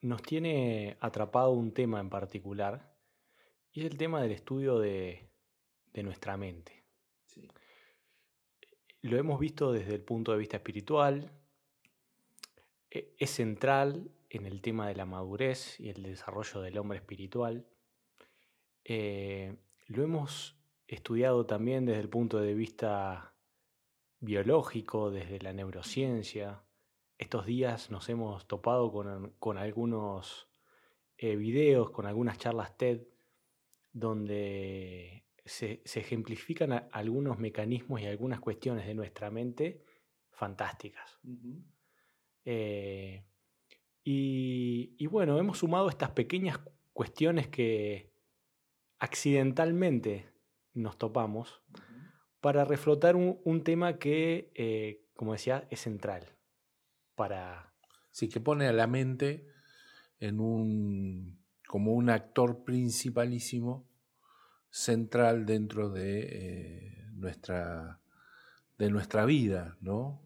nos tiene atrapado un tema en particular y es el tema del estudio de, nuestra mente. Lo hemos visto desde el punto de vista espiritual, e, es central en el tema de la madurez y el desarrollo del hombre espiritual. Eh, lo hemos estudiado también desde el punto de vista biológico, desde la neurociencia. Estos días nos hemos topado con, algunos eh, videos, con algunas charlas TED, donde se, ejemplifican algunos mecanismos y algunas cuestiones de nuestra mente fantásticas. Eh, y, bueno, hemos sumado estas pequeñas cuestiones que accidentalmente nos topamos para reflotar un, tema que, eh, como decía, es central para... Sí, que pone a la mente en un, como un actor principalísimo central dentro de, eh, nuestra, de nuestra vida, ¿no?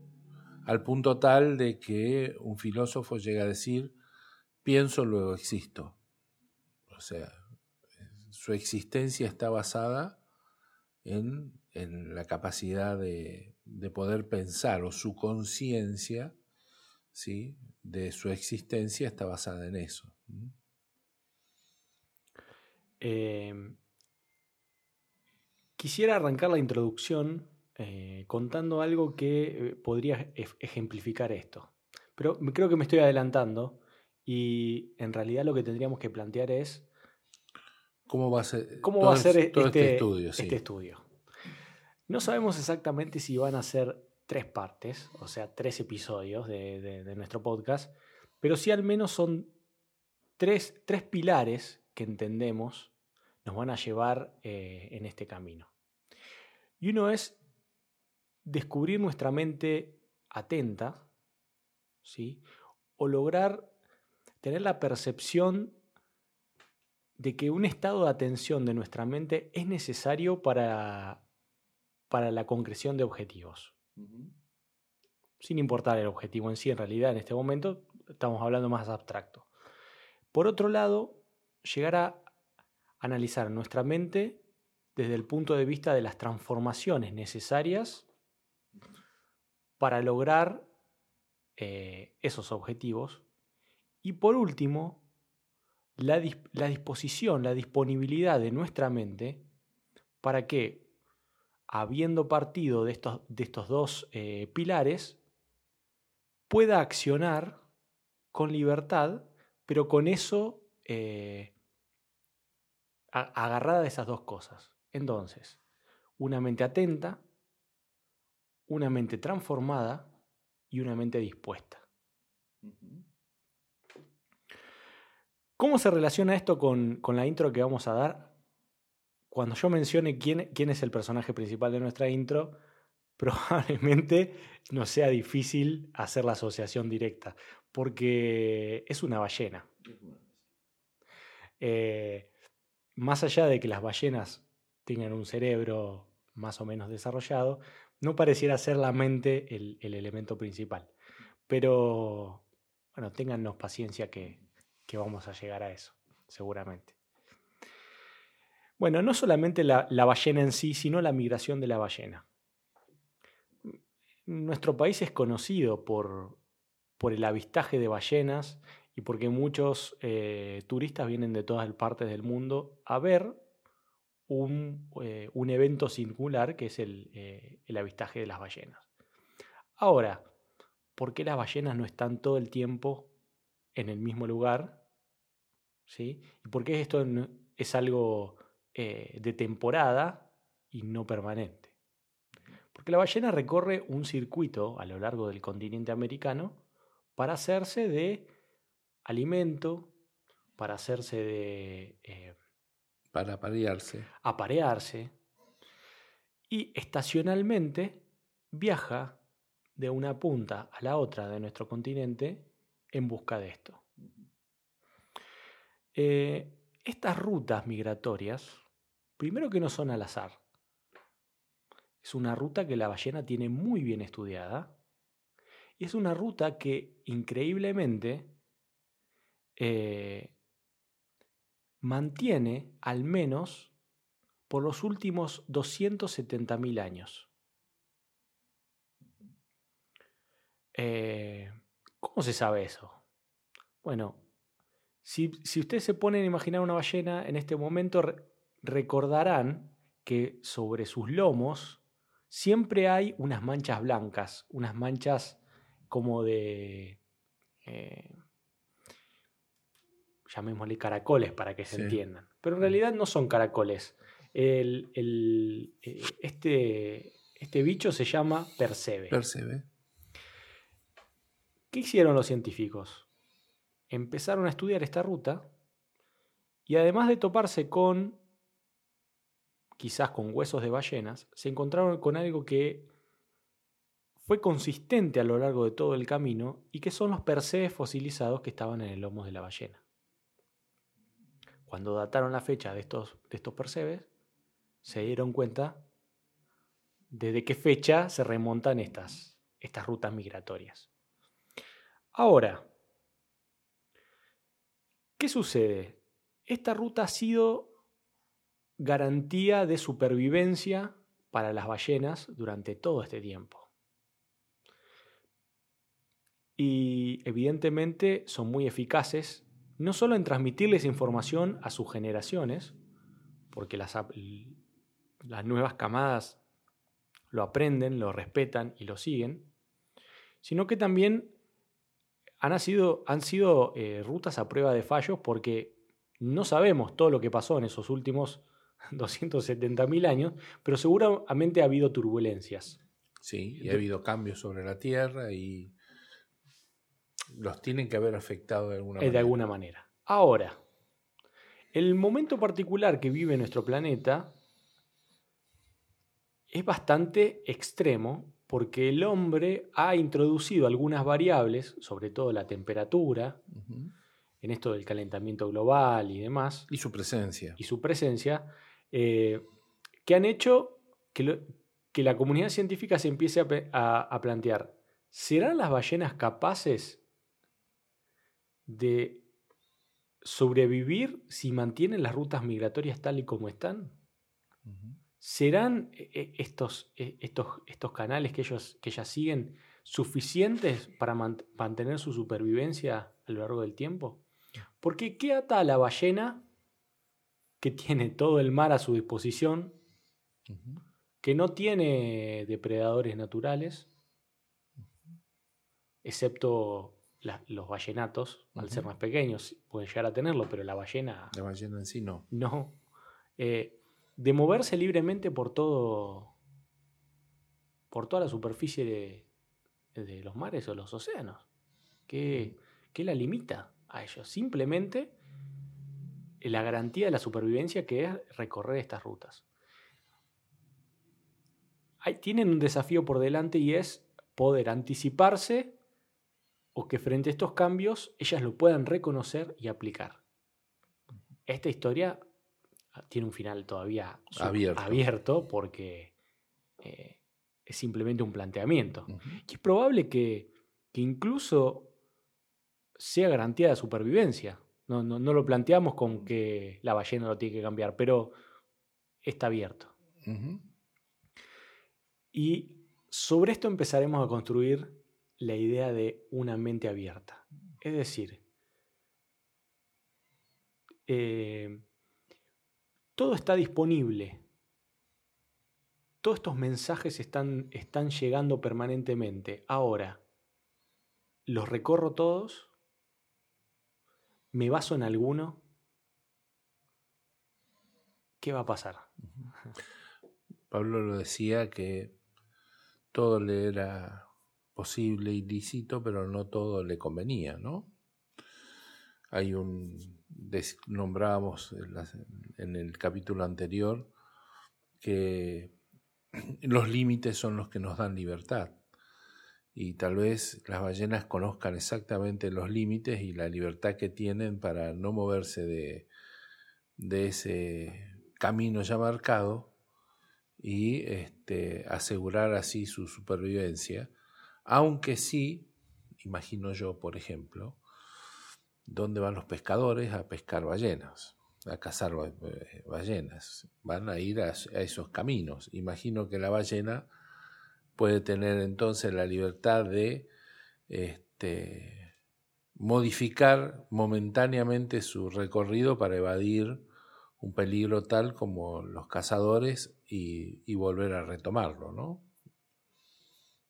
Al punto tal de que un filósofo llega a decir, pienso, luego existo. O sea, su existencia está basada en, la capacidad de, poder pensar o su conciencia ¿sí? de su existencia está basada en eso. Em, quisiera arrancar la introducción eh, contando algo que eh, podría ejemplificar esto. Pero creo que me estoy adelantando y en realidad lo que tendríamos que plantear es cómo va a ser, cómo va a ser este, este, estudio, este estudio. No sabemos exactamente si van a ser tres partes, o sea, tres episodios de, nuestro podcast, pero sí al menos son tres, tres pilares que entendemos nos van a llevar eh, en este camino. Y uno es descubrir nuestra mente atenta, ¿sí? o lograr tener la percepción de que un estado de atención de nuestra mente es necesario para, para la concreción de objetivos. Sin importar el objetivo en sí, en realidad en este momento estamos hablando más abstracto. Por otro lado, llegar a analizar nuestra mente desde el punto de vista de las transformaciones necesarias para lograr eh, esos objetivos. Y por último, la, disposición, la disponibilidad de nuestra mente para que, habiendo partido de estos, de estos dos eh, pilares, pueda accionar con libertad, pero con eso eh, agarrada de esas dos cosas. Entonces, una mente atenta, una mente transformada y una mente dispuesta. ¿Cómo se relaciona esto con, la intro que vamos a dar? Cuando yo mencione quién, quién es el personaje principal de nuestra intro, probablemente no sea difícil hacer la asociación directa, porque es una ballena. Eh, más allá de que las ballenas tengan un cerebro más o menos desarrollado, no pareciera ser la mente el, elemento principal. Pero, bueno, téngannos paciencia que, vamos a llegar a eso, seguramente. Bueno, no solamente la, ballena en sí, sino la migración de la ballena. Nuestro país es conocido por, por el avistaje de ballenas y porque muchos eh, turistas vienen de todas partes del mundo a ver eh, un, evento singular que es eh, el, avistaje de las ballenas. Ahora, ¿por qué las ballenas no están todo el tiempo en el mismo lugar? ¿Sí? ¿Y por qué esto es algo eh, de temporada y no permanente? Porque la ballena recorre un circuito a lo largo del continente americano para hacerse de alimento, para hacerse de... Eh, para aparearse. Aparearse. Y estacionalmente viaja de una punta a la otra de nuestro continente en busca de esto. Eh, estas rutas migratorias, primero que no son al azar, es una ruta que la ballena tiene muy bien estudiada y es una ruta que increíblemente eh, mantiene al menos por los últimos 270.000 años. Eh, ¿Cómo se sabe eso? Bueno, si, ustedes se ponen a imaginar una ballena en este momento, recordarán que sobre sus lomos siempre hay unas manchas blancas, unas manchas como de... Eh, llamémosle caracoles para que se entiendan. Pero en mm. realidad no son caracoles. Eh, este, este bicho se llama Percebe. Percebe. ¿Qué hicieron los científicos? Empezaron a estudiar esta ruta y además de toparse con, quizás con huesos de ballenas, se encontraron con algo que fue consistente a lo largo de todo el camino y que son los percebes fosilizados que estaban en el lomo de la ballena. Cuando dataron la fecha de estos, percebes, se dieron cuenta desde qué fecha se remontan estas rutas migratorias. Ahora, ¿qué sucede? Esta ruta ha sido garantía de supervivencia para las ballenas durante todo este tiempo. Y evidentemente son muy eficaces, no solo en transmitirles información a sus generaciones, porque las, las nuevas camadas lo aprenden, lo respetan y lo siguen, sino que también han sido, han sido eh, rutas a prueba de fallos porque no sabemos todo lo que pasó en esos últimos 270.000 años, pero seguramente ha habido turbulencias. Sí, y ha habido cambios sobre la Tierra y los tienen que haber afectado de alguna manera. De alguna manera. Ahora, el momento particular que vive nuestro planeta es bastante extremo porque el hombre ha introducido algunas variables, sobre todo la temperatura, en esto del calentamiento global y demás. Y su presencia. Y su presencia, eh, que han hecho que, la comunidad científica se empiece a, plantear, ¿serán las ballenas capaces de sobrevivir si mantienen las rutas migratorias tal y como están? ¿Serán eh, eh, estos, canales que, ellos, que ellas siguen suficientes para mantener su supervivencia a lo largo del tiempo? Porque ¿qué ata a la ballena que tiene todo el mar a su disposición, que no tiene depredadores naturales, excepto los ballenatos, al ser más pequeños, pueden llegar a tenerlo, pero la ballena... La ballena en sí no. No de moverse libremente por todo, por toda la superficie de, los mares o los océanos. ¿Qué, la limita a ellos? Simplemente la garantía de la supervivencia que es recorrer estas rutas. tienen un desafío por delante y es poder anticiparse o que frente a estos cambios ellas lo puedan reconocer y aplicar. Esta historia tiene un final todavía abierto, porque eh, es simplemente un planteamiento. Y es probable que, incluso sea garantía de supervivencia. No, lo planteamos con que la ballena lo tiene que cambiar, pero está abierto. Y sobre esto empezaremos a construir la idea de una mente abierta. Es decir, eh, todo está disponible. Todos estos mensajes están, están llegando permanentemente. Ahora, ¿los recorro todos? ¿Me baso en alguno? ¿Qué va a pasar? Pablo lo decía que todo le era posible y lícito, pero no todo le convenía, ¿no? hay un, nombrábamos en el capítulo anterior, que los límites son los que nos dan libertad. Y tal vez las ballenas conozcan exactamente los límites y la libertad que tienen para no moverse de, de ese camino ya marcado y este, asegurar así su supervivencia, aunque sí, imagino yo, por ejemplo, ¿dónde van los pescadores a pescar ballenas? a cazar eh, ballenas, van a ir a, esos caminos. Imagino que la ballena puede tener entonces la libertad de este, modificar momentáneamente su recorrido para evadir un peligro tal como los cazadores y, volver a retomarlo, ¿no?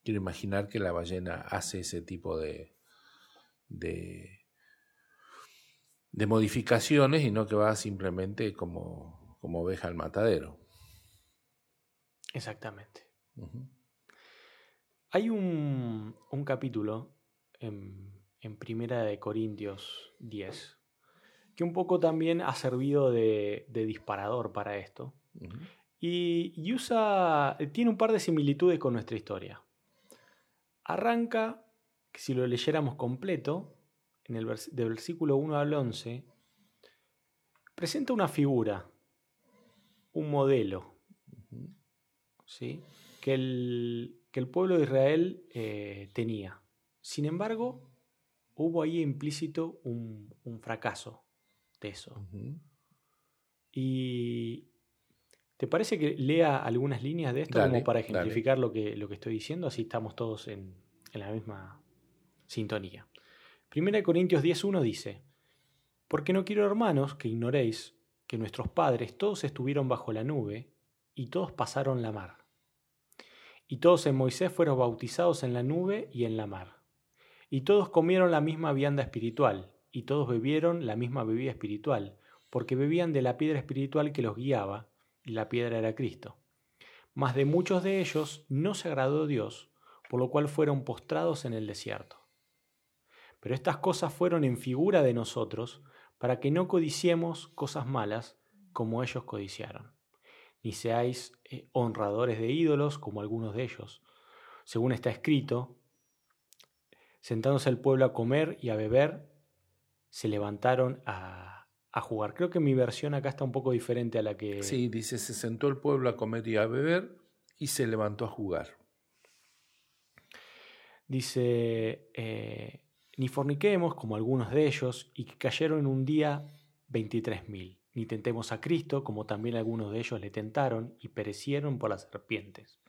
Quiero imaginar que la ballena hace ese tipo de, de de modificaciones y no que va simplemente como, como oveja al matadero. Exactamente. Hay un, un capítulo en, en, Primera de Corintios 10 que un poco también ha servido de, de disparador para esto. y, y, usa, tiene un par de similitudes con nuestra historia. Arranca, que si lo leyéramos completo, en el del versículo 1 al 11, presenta una figura, un modelo, ¿sí? que, el, que, el, pueblo de Israel eh, tenía. Sin embargo, hubo ahí implícito un, fracaso de eso. Y ¿Te parece que lea algunas líneas de esto como para ejemplificar lo que, lo que estoy diciendo? Así estamos todos en, en la misma sintonía. 1 Corintios 10.1 dice, Porque no quiero, hermanos, que ignoréis que nuestros padres todos estuvieron bajo la nube y todos pasaron la mar. Y todos en Moisés fueron bautizados en la nube y en la mar. Y todos comieron la misma vianda espiritual, y todos bebieron la misma bebida espiritual, porque bebían de la piedra espiritual que los guiaba, y la piedra era Cristo. Mas de muchos de ellos no se agradó Dios, por lo cual fueron postrados en el desierto. Pero estas cosas fueron en figura de nosotros, para que no codiciemos cosas malas como ellos codiciaron, ni seáis eh, honradores de ídolos como algunos de ellos. Según está escrito, sentándose el pueblo a comer y a beber, se levantaron a, a jugar. Creo que mi versión acá está un poco diferente a la que... Sí, dice, se sentó el pueblo a comer y a beber y se levantó a jugar. Dice, eh, ni forniquemos como algunos de ellos, y que cayeron en un día veintitrés mil. Ni tentemos a Cristo, como también algunos de ellos le tentaron, y perecieron por las serpientes.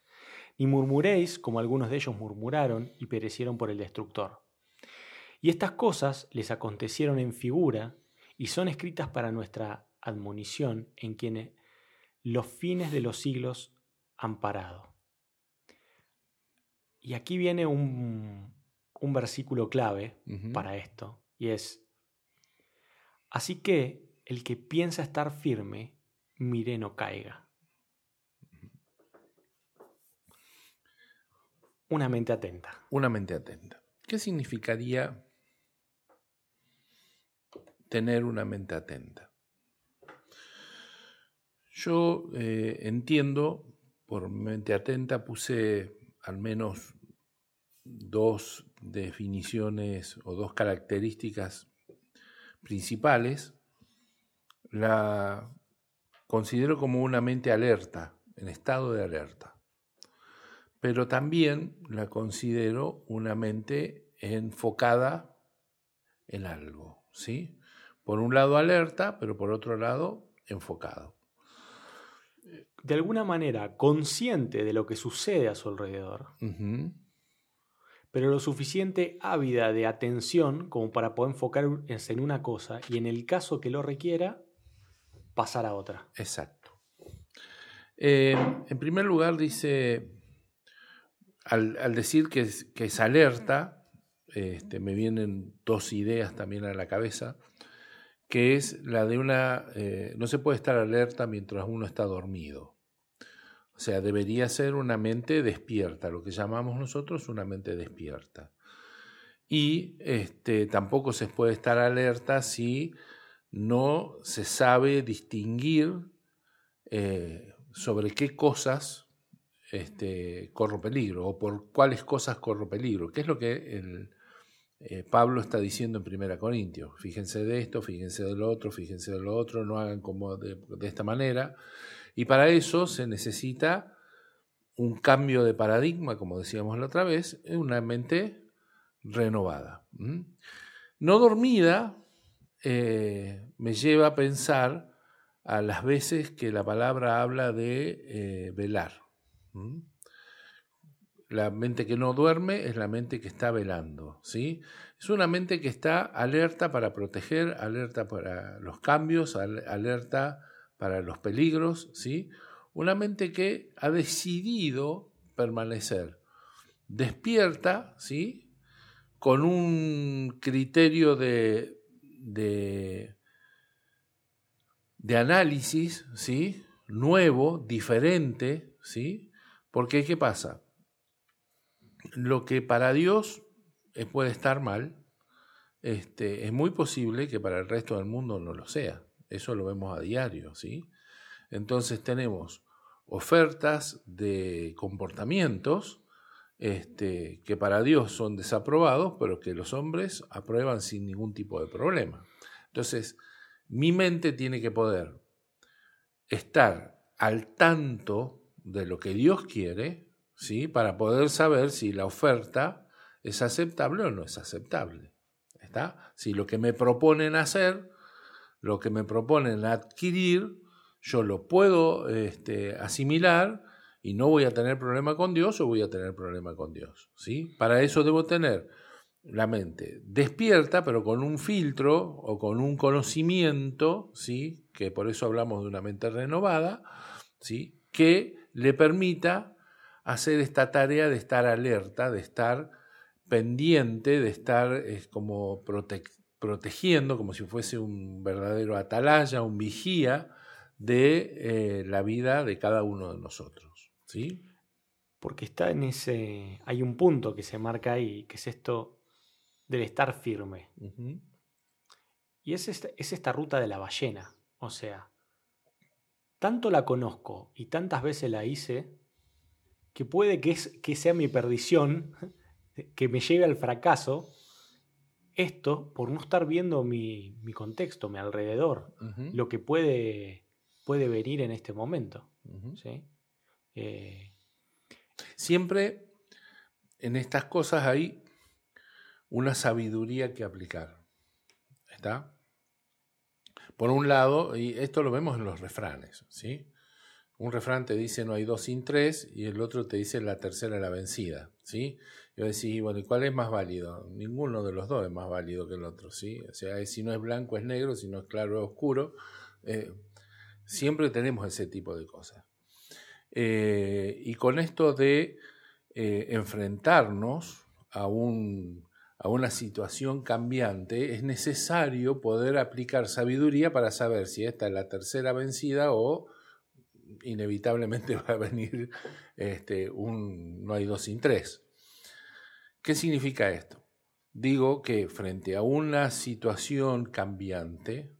Ni murmuréis, como algunos de ellos murmuraron, y perecieron por el destructor. Y estas cosas les acontecieron en figura, y son escritas para nuestra admonición, en quienes los fines de los siglos han parado. Y aquí viene un, un versículo clave para esto, y es, así que el que piensa estar firme, mire no caiga. Una mente atenta. Una mente atenta. ¿Qué significaría tener una mente atenta? Yo eh, entiendo, por mente atenta puse al menos dos definiciones o dos características principales, la considero como una mente alerta, en estado de alerta, pero también la considero una mente enfocada en algo, ¿sí? Por un lado alerta, pero por otro lado enfocado. De alguna manera consciente de lo que sucede a su alrededor pero lo suficiente ávida de atención como para poder enfocarse en una cosa y en el caso que lo requiera, pasar a otra. Exacto. Eh, en primer lugar, dice, al, decir que es, alerta, este, me vienen dos ideas también a la cabeza, que es la de una, eh, no se puede estar alerta mientras uno está dormido. O sea, debería ser una mente despierta, lo que llamamos nosotros una mente despierta. y este, tampoco se puede estar alerta si no se sabe distinguir eh, sobre qué cosas este, corro peligro o por cuáles cosas corro peligro, que es lo que el, eh, Pablo está diciendo en Primera Corintios. Fíjense de esto, fíjense de lo otro, fíjense de lo otro, no hagan como de, esta manera. Y para eso se necesita un cambio de paradigma, como decíamos la otra vez, en una mente renovada. No dormida eh, me lleva a pensar a las veces que la palabra habla de eh, velar. La mente que no duerme es la mente que está velando, ¿sí? Es una mente que está alerta para proteger, alerta para los cambios, alerta para los peligros, ¿sí? Una mente que ha decidido permanecer despierta, ¿sí? Con un criterio de, de, de análisis, ¿sí? Nuevo, diferente, ¿sí? Porque, ¿qué pasa? lo que para Dios eh, puede estar mal, este, es muy posible que para el resto del mundo no lo sea. Eso lo vemos a diario, ¿sí? Entonces tenemos ofertas de comportamientos este, que para Dios son desaprobados, pero que los hombres aprueban sin ningún tipo de problema. Entonces, mi mente tiene que poder estar al tanto de lo que Dios quiere, ¿sí? para poder saber si la oferta es aceptable o no es aceptable. ¿Está? Si lo que me proponen hacer, lo que me proponen adquirir, yo lo puedo este, asimilar y no voy a tener problema con Dios o voy a tener problema con Dios. ¿sí? Para eso debo tener la mente despierta, pero con un filtro o con un conocimiento, ¿sí? que por eso hablamos de una mente renovada, ¿sí? que le permita hacer esta tarea de estar alerta, de estar pendiente, de estar como protegiendo, como si fuese un verdadero atalaya, un vigía de eh, la vida de cada uno de nosotros. ¿Sí? Porque está en ese. Hay un punto que se marca ahí, que es esto del estar firme. Y es es esta ruta de la ballena. O sea, tanto la conozco y tantas veces la hice que puede que, es, que sea mi perdición, que me lleve al fracaso, esto por no estar viendo mi, contexto, mi alrededor, lo que puede, puede venir en este momento. Eh, Siempre en estas cosas hay una sabiduría que aplicar. ¿Está? Por un lado, y esto lo vemos en los refranes, ¿sí? un refrán te dice no hay dos sin tres y el otro te dice la tercera la vencida, ¿sí? Y vos decís, bueno, ¿y cuál es más válido? Ninguno de los dos es más válido que el otro, ¿sí? O sea, si no es blanco es negro, si no es claro es oscuro. Eh, siempre tenemos ese tipo de cosas. Eh, y con esto de eh, enfrentarnos a, un, a una situación cambiante, es necesario poder aplicar sabiduría para saber si esta es la tercera vencida o inevitablemente va a venir este, un no hay dos sin tres. ¿Qué significa esto? Digo que frente a una situación cambiante,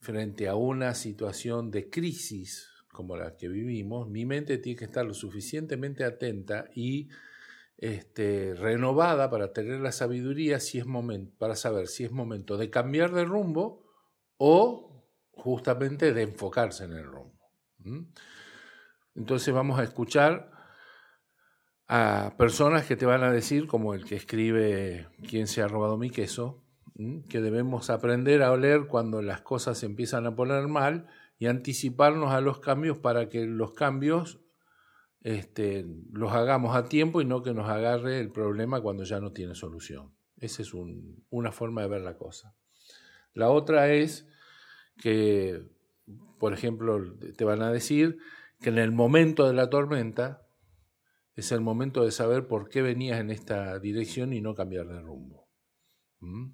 frente a una situación de crisis como la que vivimos, mi mente tiene que estar lo suficientemente atenta y este, renovada para tener la sabiduría si es momento, para saber si es momento de cambiar de rumbo o justamente de enfocarse en el rumbo. Entonces vamos a escuchar a personas que te van a decir, como el que escribe ¿Quién se ha robado mi queso? que debemos aprender a oler cuando las cosas se empiezan a poner mal y anticiparnos a los cambios para que los cambios este, los hagamos a tiempo y no que nos agarre el problema cuando ya no tiene solución. Esa es una forma de ver la cosa. La otra es que por ejemplo, te van a decir que en el momento de la tormenta es el momento de saber por qué venías en esta dirección y no cambiar de rumbo. ¿Mm?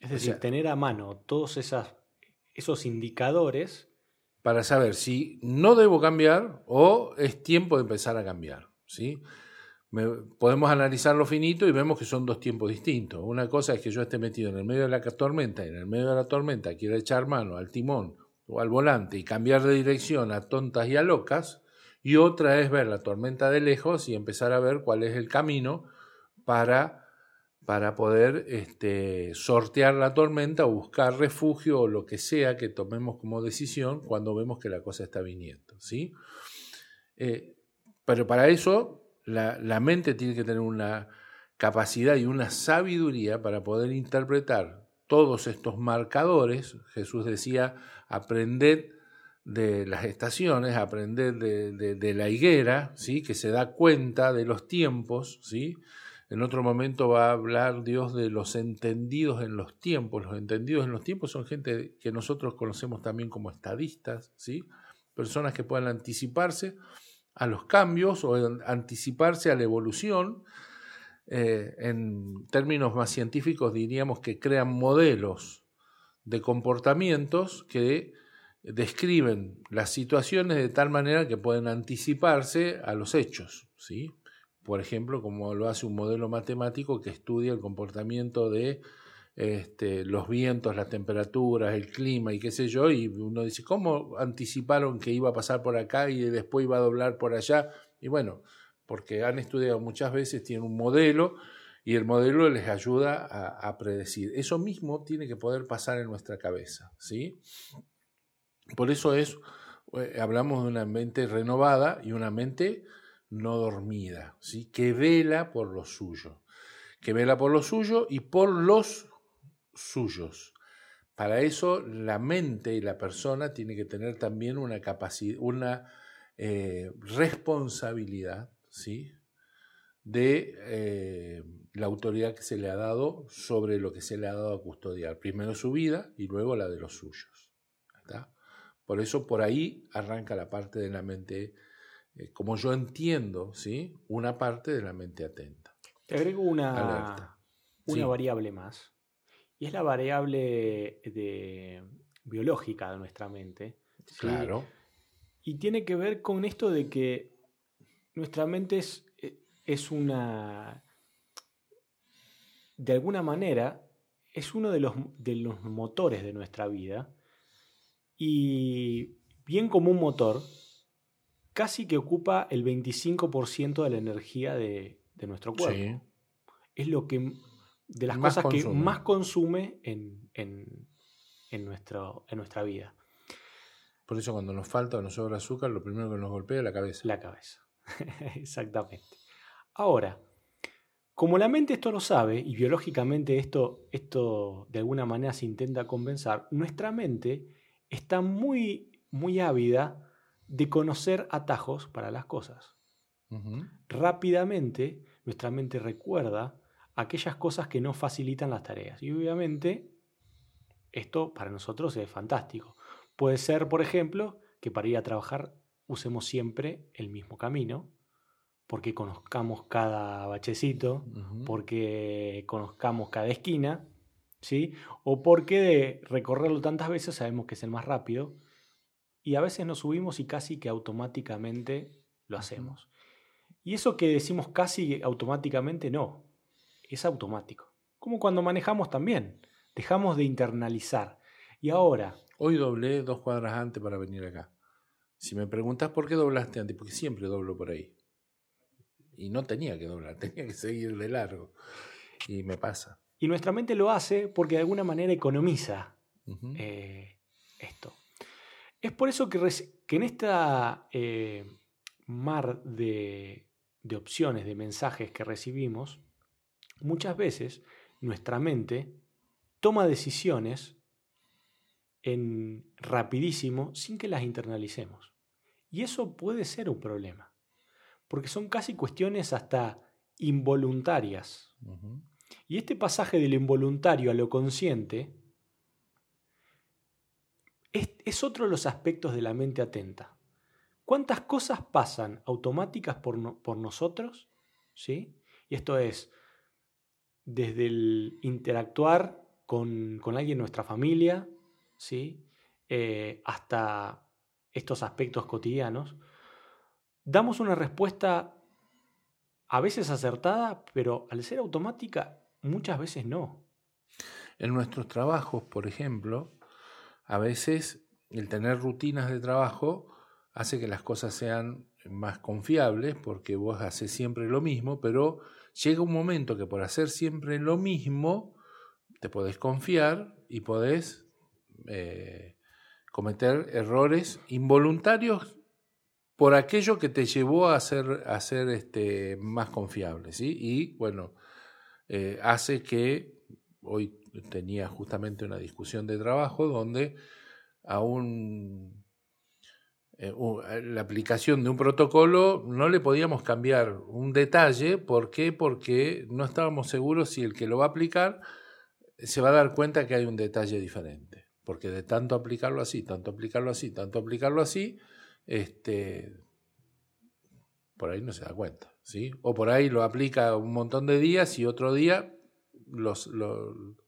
Es decir, tener a mano todos esas, esos indicadores. Para saber si no debo cambiar o es tiempo de empezar a cambiar. ¿sí? podemos analizar lo finito y vemos que son dos tiempos distintos. Una cosa es que yo esté metido en el medio de la tormenta y en el medio de la tormenta quiero echar mano al timón o al volante y cambiar de dirección a tontas y a locas. Y otra es ver la tormenta de lejos y empezar a ver cuál es el camino para, para poder este, sortear la tormenta o buscar refugio o lo que sea que tomemos como decisión cuando vemos que la cosa está viniendo. ¿sí? Eh, pero para eso la, mente tiene que tener una capacidad y una sabiduría para poder interpretar todos estos marcadores. Jesús decía, aprended de las estaciones, aprended de, la higuera, ¿sí? que se da cuenta de los tiempos. ¿sí? En otro momento va a hablar Dios de los entendidos en los tiempos. Los entendidos en los tiempos son gente que nosotros conocemos también como estadistas, ¿sí? personas que puedan anticiparse a los cambios o anticiparse a la evolución. Eh, en términos más científicos diríamos que crean modelos de comportamientos que describen las situaciones de tal manera que pueden anticiparse a los hechos. ¿sí? Por ejemplo, como lo hace un modelo matemático que estudia el comportamiento de este, los vientos, las temperaturas, el clima y qué sé yo, y uno dice, ¿cómo anticiparon que iba a pasar por acá y después iba a doblar por allá? Y bueno, porque han estudiado muchas veces, tienen un modelo y el modelo les ayuda a, predecir. Eso mismo tiene que poder pasar en nuestra cabeza, ¿sí? Por eso es, eh, hablamos de una mente renovada y una mente no dormida, ¿sí? Que vela por lo suyo, que vela por lo suyo y por los suyos. Para eso la mente y la persona tiene que tener también una capacidad, una eh, responsabilidad, ¿sí? de eh, la autoridad que se le ha dado sobre lo que se le ha dado a custodiar. Primero su vida y luego la de los suyos. Por eso por ahí arranca la parte de la mente, eh, como yo entiendo, ¿sí? una parte de la mente atenta. Te agrego una, una variable más y es la variable de, biológica de nuestra mente. Claro. Y tiene que ver con esto de que nuestra mente es, es una. De alguna manera, es uno de los, de los motores de nuestra vida. Y bien como un motor, casi que ocupa el 25% de la energía de, de nuestro cuerpo. Sí. Es lo que de las cosas que más consume en, en, nuestro, en nuestra vida. Por eso cuando nos falta o nos sobra azúcar, lo primero que nos golpea es la cabeza. La cabeza, exactamente. Ahora, como la mente esto lo sabe y biológicamente esto, esto de alguna manera se intenta compensar, nuestra mente está muy, muy ávida de conocer atajos para las cosas. Rápidamente, nuestra mente recuerda aquellas cosas que nos facilitan las tareas. Y obviamente esto para nosotros es fantástico. Puede ser, por ejemplo, que para ir a trabajar usemos siempre el mismo camino, porque conozcamos cada bachecito, porque conozcamos cada esquina, ¿sí? O porque de recorrerlo tantas veces sabemos que es el más rápido y a veces nos subimos y casi que automáticamente lo hacemos. Y eso que decimos casi automáticamente no, es automático. Como cuando manejamos también. Dejamos de internalizar. Y ahora... Hoy doblé dos cuadras antes para venir acá. Si me preguntas por qué doblaste antes, porque siempre doblo por ahí. Y no tenía que doblar, tenía que seguir de largo. Y me pasa. Y nuestra mente lo hace porque de alguna manera economiza eh, esto. Es por eso que, que en esta eh, mar de, de opciones, de mensajes que recibimos, muchas veces nuestra mente toma decisiones en rapidísimo sin que las internalicemos. Y eso puede ser un problema, porque son casi cuestiones hasta involuntarias. Y este pasaje de lo involuntario a lo consciente es, otro de los aspectos de la mente atenta. ¿Cuántas cosas pasan automáticas por, por nosotros? ¿Sí? Y esto es, desde el interactuar con, alguien de nuestra familia, ¿sí? Eh, hasta estos aspectos cotidianos, damos una respuesta a veces acertada, pero al ser automática, muchas veces no. En nuestros trabajos, por ejemplo, a veces el tener rutinas de trabajo hace que las cosas sean más confiables porque vos haces siempre lo mismo, pero llega un momento que por hacer siempre lo mismo te podés confiar y podés eh, cometer errores involuntarios por aquello que te llevó a ser, este, más confiable. ¿sí? Y bueno, eh, hace que hoy tenía justamente una discusión de trabajo donde a un, eh, la aplicación de un protocolo no le podíamos cambiar un detalle. ¿Por qué? Porque no estábamos seguros si el que lo va a aplicar se va a dar cuenta que hay un detalle diferente. Porque de tanto aplicarlo así, tanto aplicarlo así, tanto aplicarlo así, este, por ahí no se da cuenta. ¿sí? O por ahí lo aplica un montón de días y otro día los,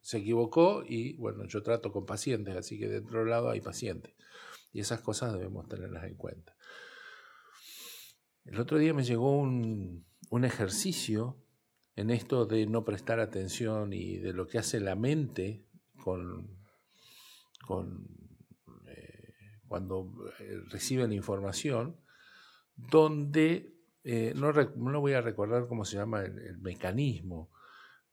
se equivocó y bueno, yo trato con pacientes, así que dentro del lado hay pacientes. Y esas cosas debemos tenerlas en cuenta. El otro día me llegó un, un ejercicio en esto de no prestar atención y de lo que hace la mente con, con eh, cuando eh, recibe la información, donde eh, no, no, voy a recordar cómo se llama el, mecanismo,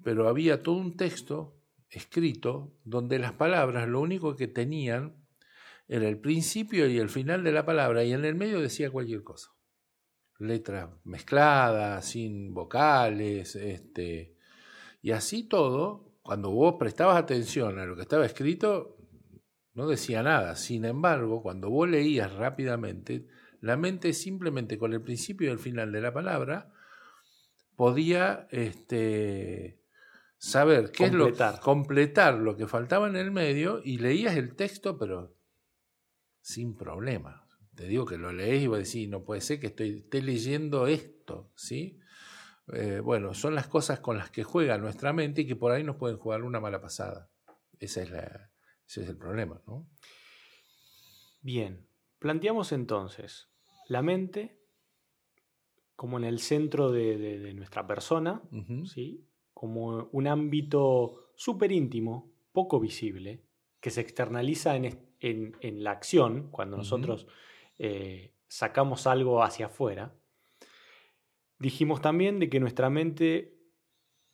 pero había todo un texto escrito donde las palabras lo único que tenían era el principio y el final de la palabra y en el medio decía cualquier cosa. Letras mezcladas, sin vocales, este, y así todo, cuando vos prestabas atención a lo que estaba escrito, no decía nada. Sin embargo, cuando vos leías rápidamente, la mente simplemente con el principio y el final de la palabra podía este, saber qué es lo completar lo que faltaba en el medio y leías el texto, pero sin problema. Te digo que lo lees y vos decís, no puede ser que estoy, esté leyendo esto, ¿sí? Eh, bueno, son las cosas con las que juega nuestra mente y que por ahí nos pueden jugar una mala pasada. Esa es la, ese es el problema, ¿no? Bien, planteamos entonces la mente como en el centro de, nuestra persona, ¿sí? Como un ámbito súper íntimo, poco visible, que se externaliza en, la acción, cuando nosotros eh, sacamos algo hacia afuera. Dijimos también de que nuestra mente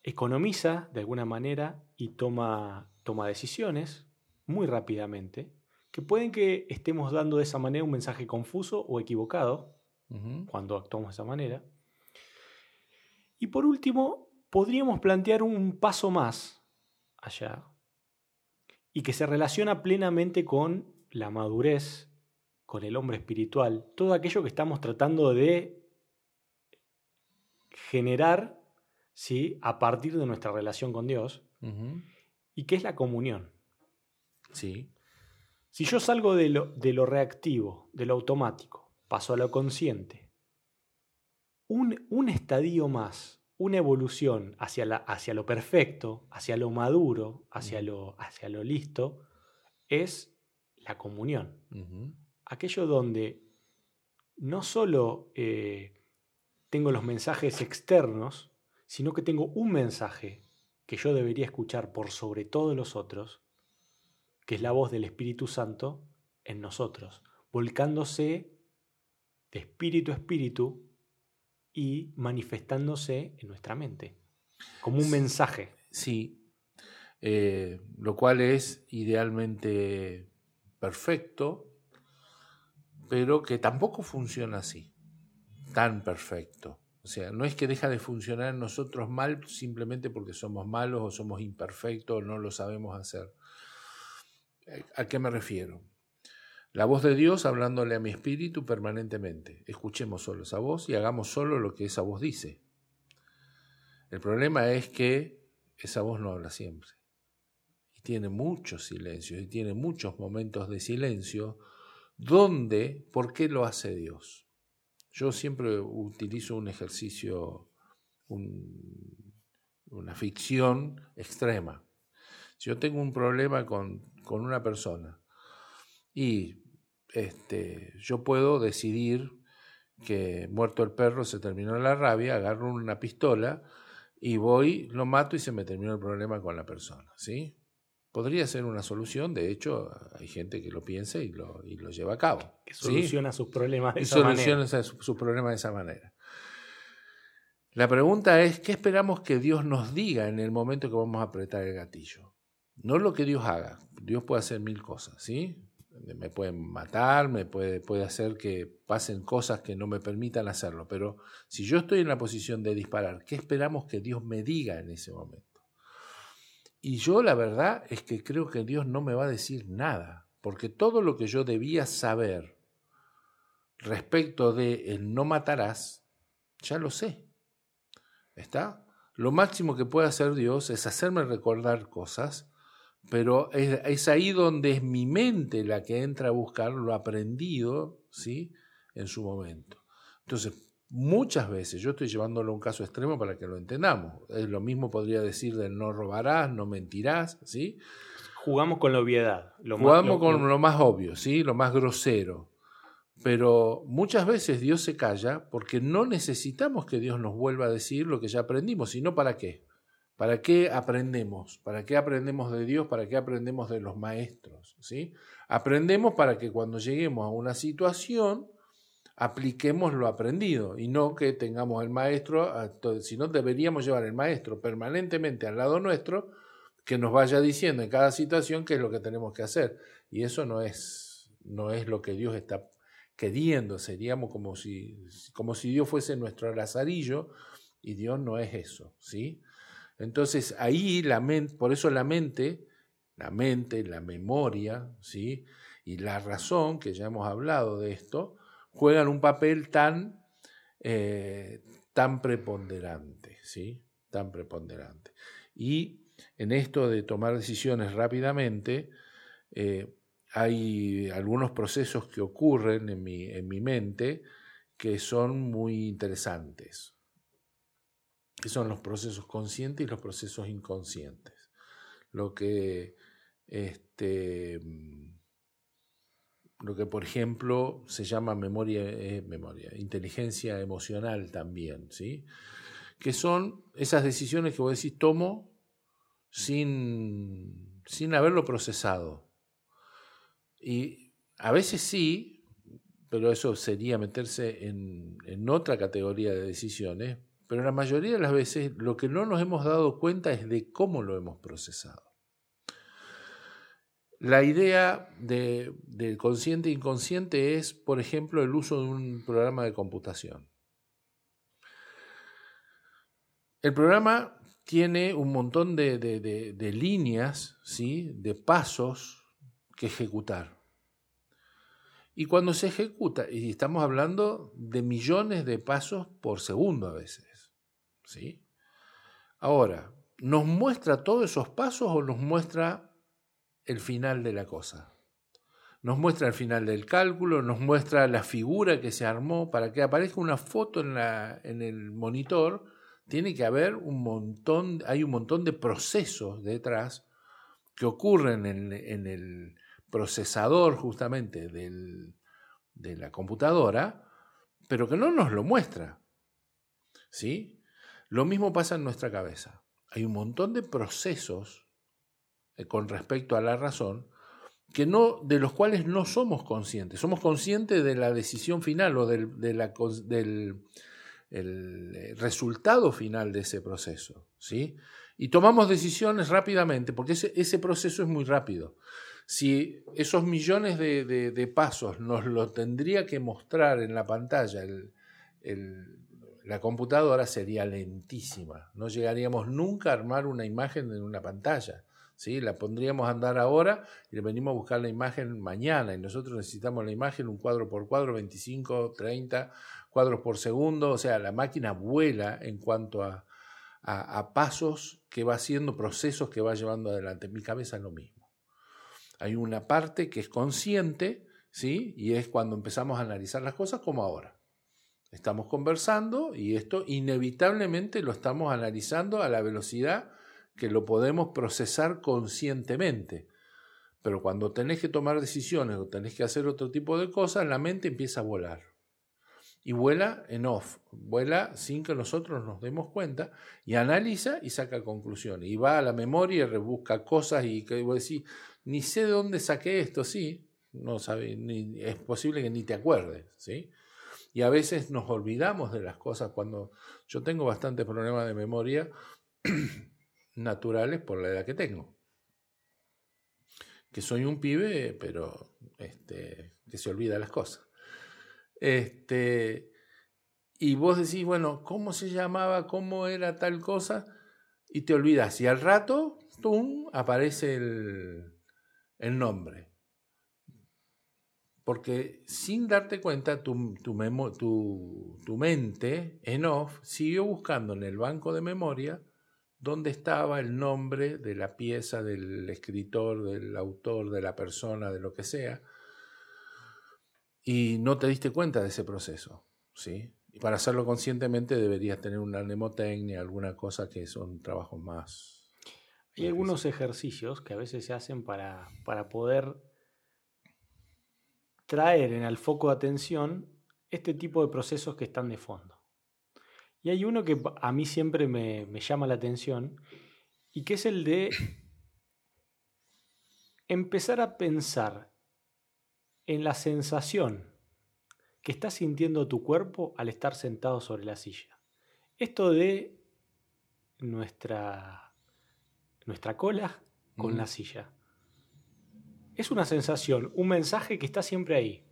economiza de alguna manera y toma, toma decisiones muy rápidamente que pueden que estemos dando de esa manera un mensaje confuso o equivocado cuando actuamos de esa manera. Y por último, podríamos plantear un paso más allá y que se relaciona plenamente con la madurez, con el hombre espiritual, todo aquello que estamos tratando de generar ¿sí? a partir de nuestra relación con Dios y que es la comunión. Sí. Si yo salgo de lo, de lo reactivo, de lo automático, paso a lo consciente, un, un estadio más, una evolución hacia, la, hacia, lo perfecto, hacia lo maduro, hacia lo, hacia lo listo, es la comunión. Aquello donde no solo eh, tengo los mensajes externos, sino que tengo un mensaje que yo debería escuchar por sobre todos los otros, que es la voz del Espíritu Santo en nosotros, volcándose de espíritu a espíritu y manifestándose en nuestra mente, como un mensaje. Sí, eh, lo cual es idealmente perfecto, pero que tampoco funciona así, tan perfecto. O sea, no es que deja de funcionar en nosotros mal simplemente porque somos malos o somos imperfectos o no lo sabemos hacer. ¿A qué me refiero? La voz de Dios hablándole a mi espíritu permanentemente. Escuchemos solo esa voz y hagamos solo lo que esa voz dice. El problema es que esa voz no habla siempre. Y tiene muchos silencios y tiene muchos momentos de silencio donde, ¿por qué lo hace Dios? Yo siempre utilizo un ejercicio, una ficción extrema. Si yo tengo un problema con con una persona. Y este, yo puedo decidir que muerto el perro se terminó la rabia, agarro una pistola y voy, lo mato y se me terminó el problema con la persona, ¿sí? Podría ser una solución, de hecho hay gente que lo piensa y lo, y lo lleva a cabo. Que soluciona sus problemas de y esa soluciona manera. sus problemas de esa manera. La pregunta es, ¿qué esperamos que Dios nos diga en el momento que vamos a apretar el gatillo? No lo que Dios haga. Dios puede hacer mil cosas, ¿sí? Me pueden matar, me puede, puede hacer que pasen cosas que no me permitan hacerlo, pero si yo estoy en la posición de disparar, ¿qué esperamos que Dios me diga en ese momento? Y yo la verdad es que creo que Dios no me va a decir nada, porque todo lo que yo debía saber respecto de el no matarás, ya lo sé. ¿Está? Lo máximo que puede hacer Dios es hacerme recordar cosas, pero es, es, ahí donde es mi mente la que entra a buscar lo aprendido, ¿sí? En su momento. Entonces, muchas veces, yo estoy llevándolo a un caso extremo para que lo entendamos. Lo mismo podría decir del no robarás, no mentirás, ¿sí? Jugamos con la obviedad. Lo Jugamos más, lo, con lo más obvio, ¿sí? Lo más grosero. Pero muchas veces Dios se calla porque no necesitamos que Dios nos vuelva a decir lo que ya aprendimos, sino para qué. ¿Para qué aprendemos? ¿Para qué aprendemos de Dios? ¿Para qué aprendemos de los maestros? ¿sí? Aprendemos para que cuando lleguemos a una situación apliquemos lo aprendido y no que tengamos el maestro, sino deberíamos llevar el maestro permanentemente al lado nuestro que nos vaya diciendo en cada situación qué es lo que tenemos que hacer. Y eso no es, no es lo que Dios está queriendo, seríamos como si, como si Dios fuese nuestro lazarillo y Dios no es eso, ¿sí? Entonces ahí la mente, por eso la mente, la mente, la memoria, ¿sí? Y la razón, que ya hemos hablado de esto, juegan un papel tan, eh, tan preponderante, ¿sí? Tan preponderante. Y en esto de tomar decisiones rápidamente, eh, hay algunos procesos que ocurren en mi, en mi mente que son muy interesantes, que son los procesos conscientes y los procesos inconscientes. Lo que, este, lo que por ejemplo se llama memoria, eh, memoria, inteligencia emocional también, ¿sí? que son esas decisiones que vos decís tomo sin, sin haberlo procesado. Y a veces sí, pero eso sería meterse en, en, otra categoría de decisiones, pero la mayoría de las veces lo que no nos hemos dado cuenta es de cómo lo hemos procesado. La idea de, del consciente e inconsciente es, por ejemplo, el uso de un programa de computación. El programa tiene un montón de, de, de, de líneas, ¿sí? de pasos que ejecutar. Y cuando se ejecuta, y estamos hablando de millones de pasos por segundo a veces, ¿sí? Ahora, ¿nos muestra todos esos pasos o nos muestra el final de la cosa? Nos muestra el final del cálculo, nos muestra la figura que se armó, para que aparezca una foto en, la, en el monitor, tiene que haber un montón, hay un montón de procesos detrás que ocurren en, en el procesador justamente del, de la computadora, pero que no nos lo muestra. ¿Sí? Lo mismo pasa en nuestra cabeza. Hay un montón de procesos eh, con respecto a la razón que no, de los cuales no somos conscientes. Somos conscientes de la decisión final o del, del el eh, resultado final de ese proceso. ¿sí? Y tomamos decisiones rápidamente, porque ese, proceso es muy rápido. Si esos millones de, pasos nos lo tendría que mostrar en la pantalla el, la computadora, sería lentísima. No llegaríamos nunca a armar una imagen en una pantalla. ¿sí? La pondríamos a andar ahora y le venimos a buscar la imagen mañana. Y nosotros necesitamos la imagen un cuadro por cuadro, 25, 30 cuadros por segundo. O sea, la máquina vuela en cuanto a, pasos que va haciendo, procesos que va llevando adelante. Mi cabeza es lo mismo. Hay una parte que es consciente, ¿sí? Y es cuando empezamos a analizar las cosas como ahora. Estamos conversando y esto inevitablemente lo estamos analizando a la velocidad que lo podemos procesar conscientemente. Pero cuando tenés que tomar decisiones o tenés que hacer otro tipo de cosas, la mente empieza a volar. y vuela en off, vuela sin que nosotros nos demos cuenta y analiza y saca conclusiones. Y va a la memoria y rebusca cosas y que vos decís, ni sé de dónde saqué esto, sí, no sabe, ni, es posible que ni te acuerdes, ¿sí? Y a veces nos olvidamos de las cosas cuando yo tengo bastantes problemas de memoria naturales por la edad que tengo. Que soy un pibe, pero este, que se olvida las cosas. Este, y vos decís, bueno, ¿cómo se llamaba? ¿Cómo era tal cosa? Y te olvidas. Y al rato, ¡tum! aparece el, el nombre. Porque sin darte cuenta, tu, tu, tu, mente en off siguió buscando en el banco de memoria dónde estaba el nombre de la pieza, del escritor, del autor, de la persona, de lo que sea y no te diste cuenta de ese proceso, ¿sí? Y para hacerlo conscientemente deberías tener una mnemotecnia, alguna cosa que son trabajos más... Hay algunos ejercicios que a veces se hacen para, para poder traer en el foco de atención este tipo de procesos que están de fondo. Y hay uno que a mí siempre me, me llama la atención y que es el de empezar a pensar en la sensación que está sintiendo tu cuerpo al estar sentado sobre la silla. Esto de nuestra, nuestra cola con la silla. Es una sensación, un mensaje que está siempre ahí,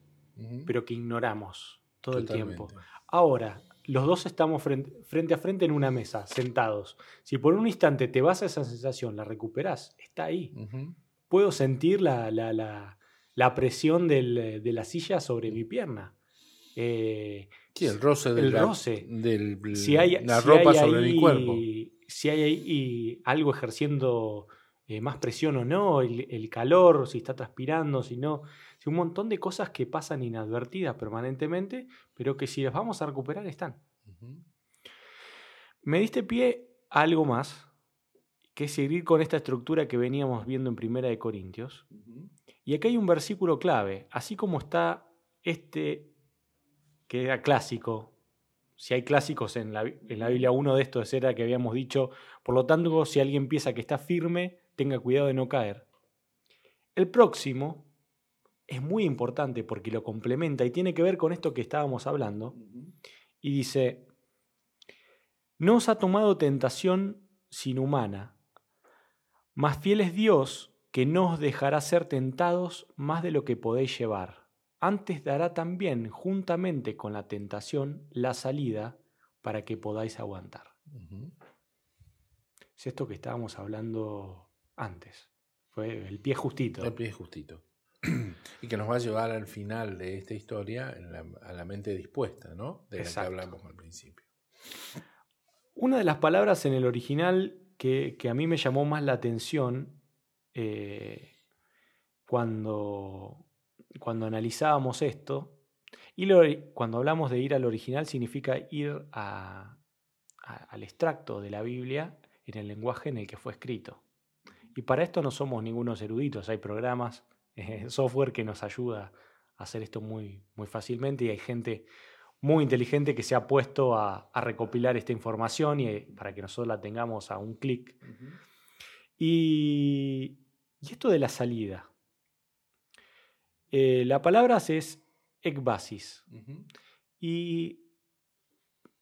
pero que ignoramos todo el tiempo. Ahora, los dos estamos frente, a frente en una mesa, sentados. Si por un instante te vas a esa sensación, la recuperas, está ahí. Puedo sentir la, la presión eh, de la silla sobre mi pierna. Eh, sí, el roce, del, roce. si hay, la ropa sobre mi cuerpo. Si hay ahí algo ejerciendo eh, más presión o no, el, calor, si está transpirando, si no. un montón de cosas que pasan inadvertidas permanentemente, pero que si las vamos a recuperar están. Me diste pie a algo más, que es seguir con esta estructura que veníamos viendo en Primera de Corintios. Y aquí hay un versículo clave, así como está este que era clásico. Si hay clásicos en la, Biblia, uno de estos era que habíamos dicho, por lo tanto, si alguien piensa que está firme, tenga cuidado de no caer. El próximo es muy importante porque lo complementa y tiene que ver con esto que estábamos hablando. Y dice, no os ha tomado tentación sin humana, más fiel es Dios que no os dejará ser tentados más de lo que podéis llevar. Antes dará también, juntamente con la tentación, la salida para que podáis aguantar. Es esto que estábamos hablando antes. Fue el pie justito. El pie justito. y que nos va a llevar al final de esta historia a la mente dispuesta, ¿no? De la que hablamos al principio. Una de las palabras en el original que, que a mí me llamó más la atención eh, cuando, cuando analizábamos esto, y cuando hablamos de ir al original significa ir al extracto de la Biblia en el lenguaje en el que fue escrito. Y para esto no somos ningunos eruditos, hay programas, eh, software que nos ayuda a hacer esto muy, muy fácilmente y hay gente muy inteligente que se ha puesto a, recopilar esta información y, eh, para que nosotros la tengamos a un clic. Y y esto de la salida. Eh, la palabra es ekbasis. Y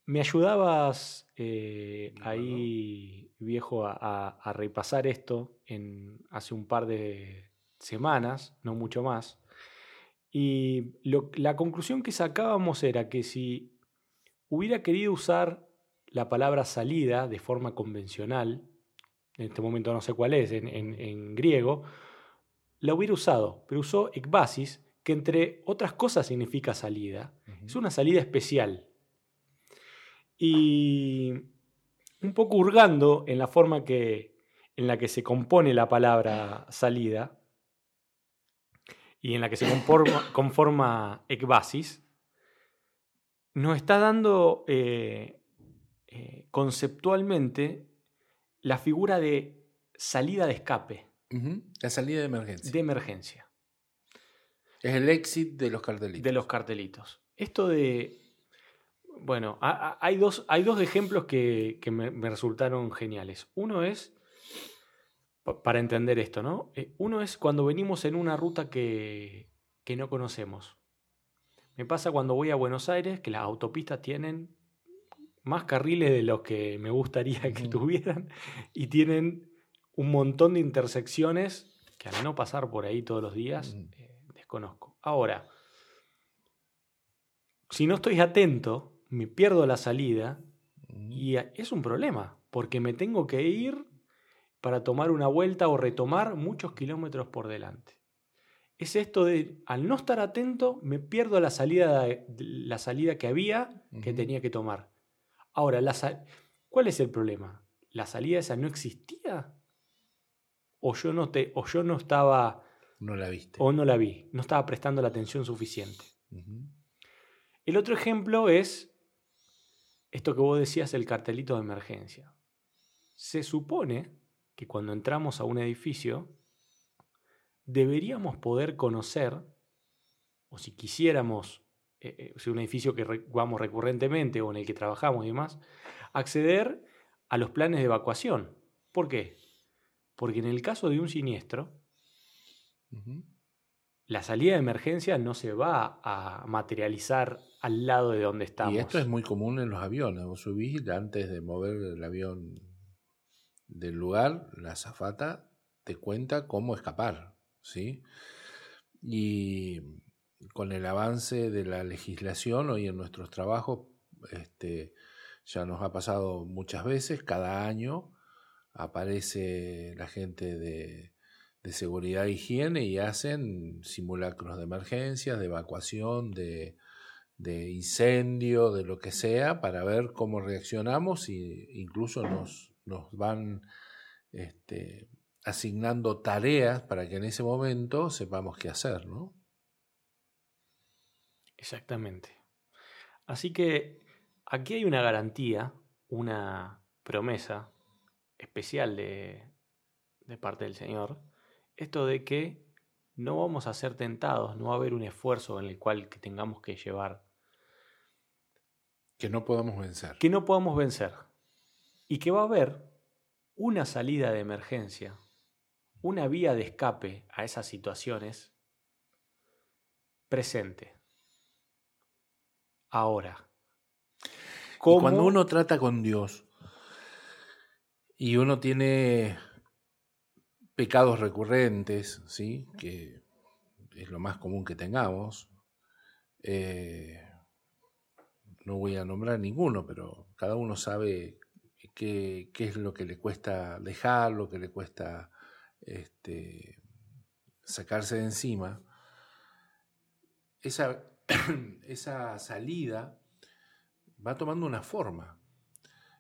me ayudabas eh, ahí, viejo, a, repasar esto en, hace un par de semanas, no mucho más. Y la conclusión que sacábamos era que si hubiera querido usar la palabra salida de forma convencional, en este momento no sé cuál es, en, griego, la hubiera usado, pero usó ekbasis, que entre otras cosas significa salida. Es una salida especial. Y un poco hurgando en la forma que, en la que se compone la palabra salida y en la que se conforma, conforma ekbasis, nos está dando eh, eh, conceptualmente la figura de salida de escape. La salida de emergencia. De emergencia. Es el exit de los cartelitos. De los cartelitos. Esto de Bueno, hay dos, hay dos ejemplos que, me, resultaron geniales. Uno es, para entender esto, ¿no? Eh, uno es cuando venimos en una ruta que, que no conocemos. Me pasa cuando voy a Buenos Aires que las autopistas tienen más carriles de los que me gustaría que tuvieran y tienen un montón de intersecciones que al no pasar por ahí todos los días eh, desconozco. Ahora, si no estoy atento, me pierdo la salida y es un problema, porque me tengo que ir para tomar una vuelta o retomar muchos kilómetros por delante. Es esto de, al no estar atento, me pierdo la salida, la salida que había que tenía que tomar. Ahora, ¿cuál es el problema? ¿La salida esa no existía? ¿O yo no, te, o yo no estaba... No la viste. O no la vi, no estaba prestando la atención suficiente. El otro ejemplo es esto que vos decías, el cartelito de emergencia. Se supone que cuando entramos a un edificio, deberíamos poder conocer, o si quisiéramos, eh, eh, si un edificio que vamos recurrentemente o en el que trabajamos y demás, acceder a los planes de evacuación. ¿Por qué? Porque en el caso de un siniestro, la salida de emergencia no se va a materializar al lado de donde estamos. Y esto es muy común en los aviones. Vos subís antes de mover el avión del lugar, la azafata te cuenta cómo escapar, ¿sí? Y con el avance de la legislación hoy en nuestros trabajos, este, ya nos ha pasado muchas veces, cada año aparece la gente de de seguridad e higiene y hacen simulacros de emergencias, de evacuación, de, incendio, de lo que sea, para ver cómo reaccionamos e incluso nos, nos van este, asignando tareas para que en ese momento sepamos qué hacer, ¿no? Exactamente. Así que aquí hay una garantía, una promesa especial de, de parte del Señor, esto de que no vamos a ser tentados, no va a haber un esfuerzo en el cual que tengamos que llevar. Que no podamos vencer. Que no podamos vencer. Y que va a haber una salida de emergencia, una vía de escape a esas situaciones presente. Ahora. Y cuando uno trata con Dios y uno tiene pecados recurrentes, ¿sí? que es lo más común que tengamos. Eh, no voy a nombrar ninguno, pero cada uno sabe qué, es lo que le cuesta dejar, lo que le cuesta este, sacarse de encima. Esa, esa salida va tomando una forma.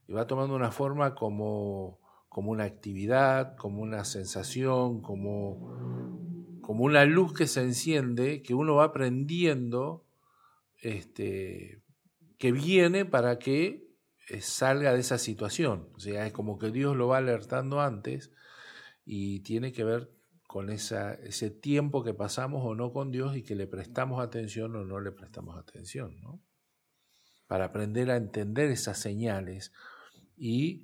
Y va tomando una forma como como una actividad, como una sensación, como, como una luz que se enciende, que uno va aprendiendo, este, que viene para que eh, salga de esa situación. O sea, es como que Dios lo va alertando antes y tiene que ver con esa, ese tiempo que pasamos o no con Dios y que le prestamos atención o no le prestamos atención, ¿no? Para aprender a entender esas señales y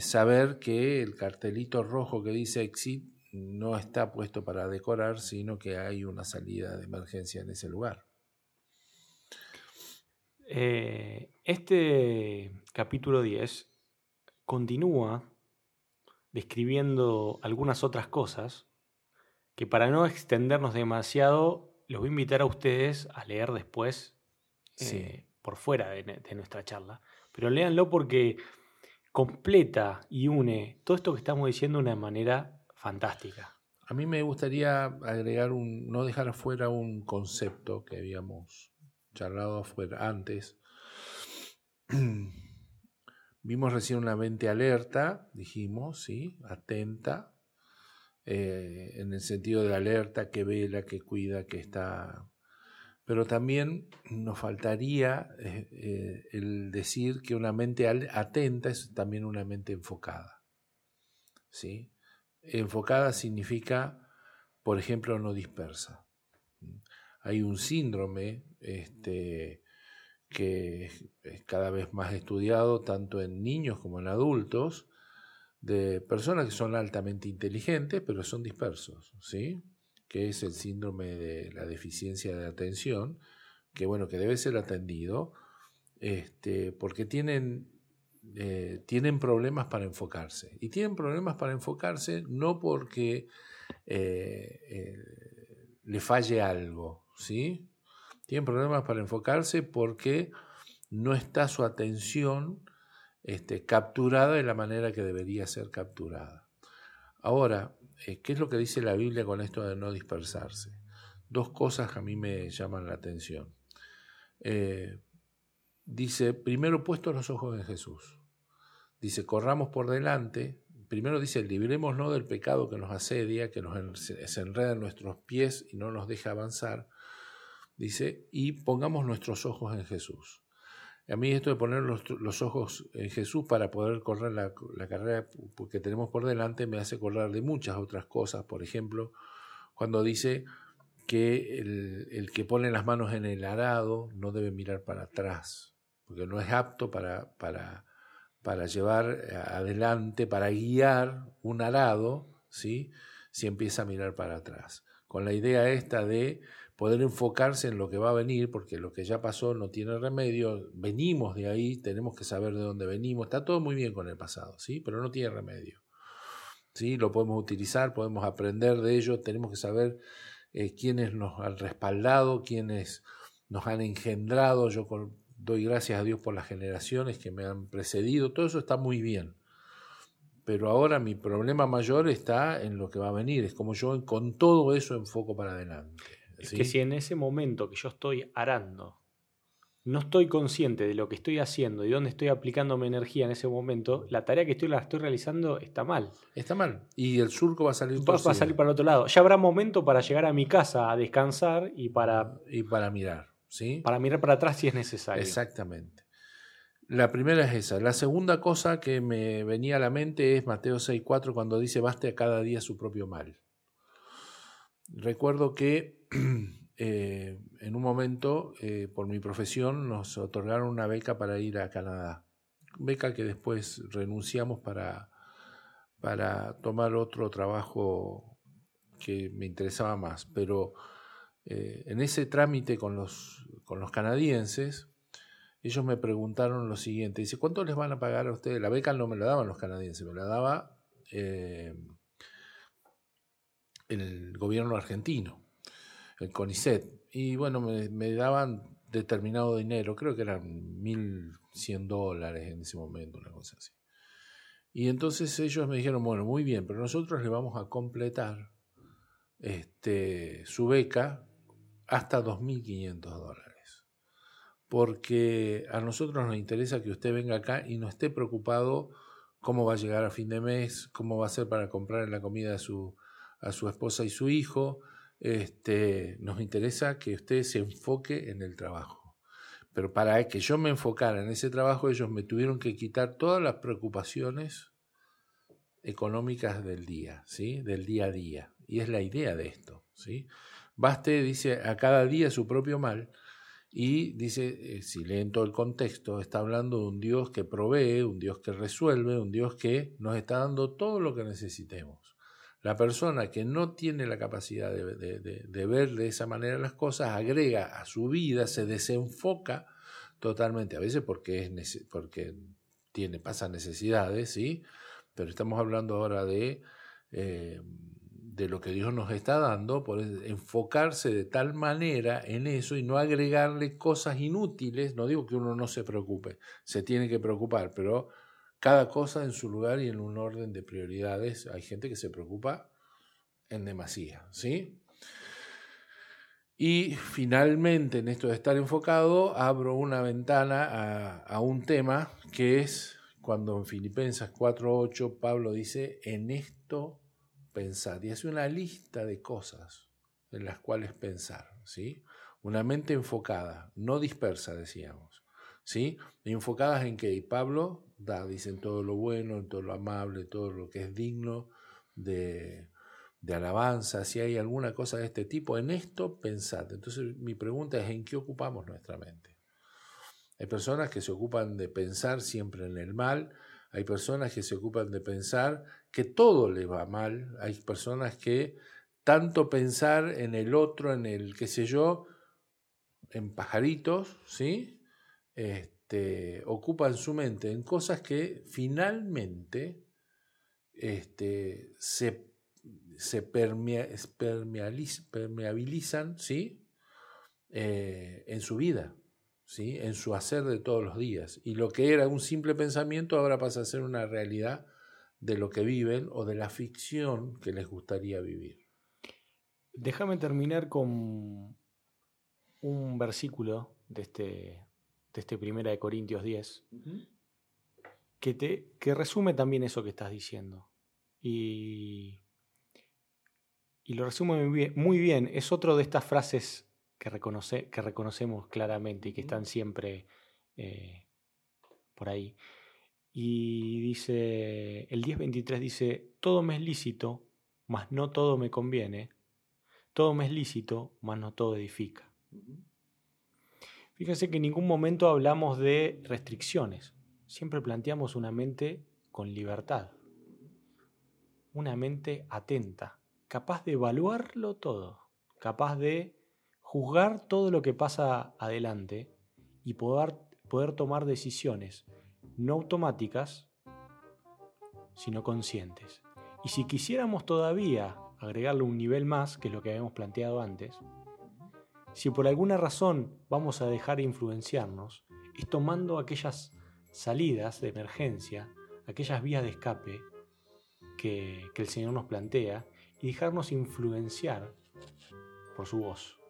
saber que el cartelito rojo que dice exit no está puesto para decorar, sino que hay una salida de emergencia en ese lugar. Eh, este capítulo 10 continúa describiendo algunas otras cosas que para no extendernos demasiado, los voy a invitar a ustedes a leer después eh, por fuera de nuestra charla. Pero léanlo porque completa y une todo esto que estamos diciendo de una manera fantástica. A mí me gustaría agregar un, no dejar afuera un concepto que habíamos charlado afuera antes. Vimos recién una mente alerta, dijimos, ¿sí? Atenta, eh, en el sentido de alerta, que vela, que cuida, que está pero también nos faltaría eh, eh, el decir que una mente atenta es también una mente enfocada. ¿sí? Enfocada significa, por ejemplo, no dispersa. Hay un síndrome este, que es cada vez más estudiado tanto en niños como en adultos, de personas que son altamente inteligentes pero son dispersos, ¿sí? Que es el síndrome de la deficiencia de atención, que bueno, que debe ser atendido, este, porque tienen, eh, tienen problemas para enfocarse. Y tienen problemas para enfocarse no porque eh, eh, le falle algo, ¿sí? Tienen problemas para enfocarse porque no está su atención este, capturada de la manera que debería ser capturada. Ahora, ¿qué es lo que dice la Biblia con esto de no dispersarse? Dos cosas a mí me llaman la atención. Eh, dice, primero puestos los ojos en Jesús. Dice, corramos por delante. Primero dice, librémonos del pecado que nos asedia, que nos enreda en nuestros pies y no nos deja avanzar dice, y pongamos nuestros ojos en Jesús. A mí esto de poner los, ojos en Jesús para poder correr la, carrera que tenemos por delante me hace acordar de muchas otras cosas. Por ejemplo, cuando dice que el, que pone las manos en el arado no debe mirar para atrás, porque no es apto para, para, para llevar adelante, para guiar un arado, ¿sí? si empieza a mirar para atrás. Con la idea esta de poder enfocarse en lo que va a venir, porque lo que ya pasó no tiene remedio, venimos de ahí, tenemos que saber de dónde venimos, está todo muy bien con el pasado, ¿sí? pero no tiene remedio. ¿sí? Lo podemos utilizar, podemos aprender de ello, tenemos que saber eh, quiénes nos han respaldado, quiénes nos han engendrado, yo doy gracias a Dios por las generaciones que me han precedido, todo eso está muy bien. Pero ahora mi problema mayor está en lo que va a venir, es como yo con todo eso enfoco para adelante. Es que si en ese momento que yo estoy arando, no estoy consciente de lo que estoy haciendo y dónde estoy aplicando mi energía en ese momento, la tarea que estoy, la estoy realizando está mal. Está mal. Y el surco va a salir va, va a salir para el otro lado. Ya habrá momento para llegar a mi casa a descansar y para. Y para mirar. ¿sí? Para mirar para atrás si es necesario. Exactamente. La primera es esa. La segunda cosa que me venía a la mente es Mateo 6.4 cuando dice baste a cada día su propio mal. Recuerdo que eh, en un momento, eh, por mi profesión, nos otorgaron una beca para ir a Canadá. Beca que después renunciamos para, para tomar otro trabajo que me interesaba más. Pero eh, en ese trámite con los, con los canadienses, ellos me preguntaron lo siguiente. Dice, ¿cuánto les van a pagar a ustedes? La beca no me la daban los canadienses, me la daba el gobierno argentino, el CONICET. Y bueno, me, daban determinado dinero, creo que eran 1.100 dólares en ese momento, una cosa así. Y entonces ellos me dijeron, bueno, muy bien, pero nosotros le vamos a completar este, su beca hasta 2.500 dólares. Porque a nosotros nos interesa que usted venga acá y no esté preocupado cómo va a llegar a fin de mes, cómo va a ser para comprar la comida de su, a su esposa y su hijo. Este, nos interesa que usted se enfoque en el trabajo. Pero para que yo me enfocara en ese trabajo, ellos me tuvieron que quitar todas las preocupaciones económicas del día, ¿sí? Del día a día. Y es la idea de esto, ¿sí? Baste, dice, a cada día su propio mal. Y dice, eh, si leen todo el contexto, está hablando de un Dios que provee, un Dios que resuelve, un Dios que nos está dando todo lo que necesitemos. La persona que no tiene la capacidad de, ver de esa manera las cosas agrega a su vida, se desenfoca totalmente, a veces porque, es, porque tiene, pasa necesidades, ¿sí? pero estamos hablando ahora de, eh, de lo que Dios nos está dando, por enfocarse de tal manera en eso y no agregarle cosas inútiles, no digo que uno no se preocupe, se tiene que preocupar, pero cada cosa en su lugar y en un orden de prioridades. Hay gente que se preocupa en demasía, ¿sí? Y finalmente, en esto de estar enfocado, abro una ventana a, un tema que es cuando en Filipenses 4.8 Pablo dice, en esto pensar. Y hace una lista de cosas en las cuales pensar, ¿sí? Una mente enfocada, no dispersa, decíamos, ¿sí? Enfocadas en qué? Y Pablo da, dicen todo lo bueno, todo lo amable, todo lo que es digno de, de alabanza, si hay alguna cosa de este tipo, en esto pensad. Entonces mi pregunta es, ¿en qué ocupamos nuestra mente? Hay personas que se ocupan de pensar siempre en el mal, hay personas que se ocupan de pensar que todo le va mal, hay personas que tanto pensar en el otro, en el qué sé yo, en pajaritos, ¿sí? Este, ocupan su mente en cosas que finalmente este, se, se permeabilizan ¿sí? Eh, en su vida, ¿sí? en su hacer de todos los días. Y lo que era un simple pensamiento ahora pasa a ser una realidad de lo que viven o de la ficción que les gustaría vivir. Déjame terminar con un versículo de este, de este Primera de Corintios 10, que, te, que resume también eso que estás diciendo. Y, y lo resume muy bien, muy bien. Es otro de estas frases que, reconoce, que reconocemos claramente y que están siempre eh, por ahí. Y dice, el 10.23 dice, todo me es lícito, mas no todo me conviene. Todo me es lícito, mas no todo edifica. Fíjense que en ningún momento hablamos de restricciones. Siempre planteamos una mente con libertad. Una mente atenta, capaz de evaluarlo todo, capaz de juzgar todo lo que pasa adelante y poder, poder tomar decisiones no automáticas, sino conscientes. Y si quisiéramos todavía agregarle un nivel más, que lo que habíamos planteado antes, si por alguna razón vamos a dejar de influenciarnos, es tomando aquellas salidas de emergencia, aquellas vías de escape que, el Señor nos plantea y dejarnos influenciar por su voz.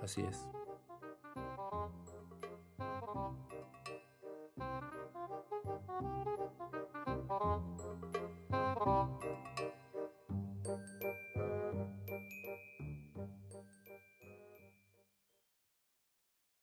Así es.